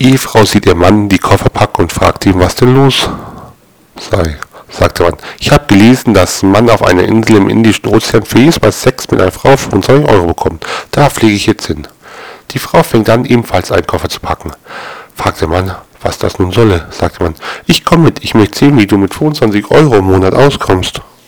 Ehefrau sieht ihr Mann die Koffer packen und fragt ihn, was denn los sei. sagte man. Ich habe gelesen, dass ein Mann auf einer Insel im Indischen Ozean für jedes Mal Sex mit einer Frau 25 Euro bekommt. Da fliege ich jetzt hin. Die Frau fängt an, ebenfalls einen Koffer zu packen. Fragt der Mann, was das nun solle. Sagt man. Ich komme mit, ich möchte sehen, wie du mit 25 Euro im Monat auskommst.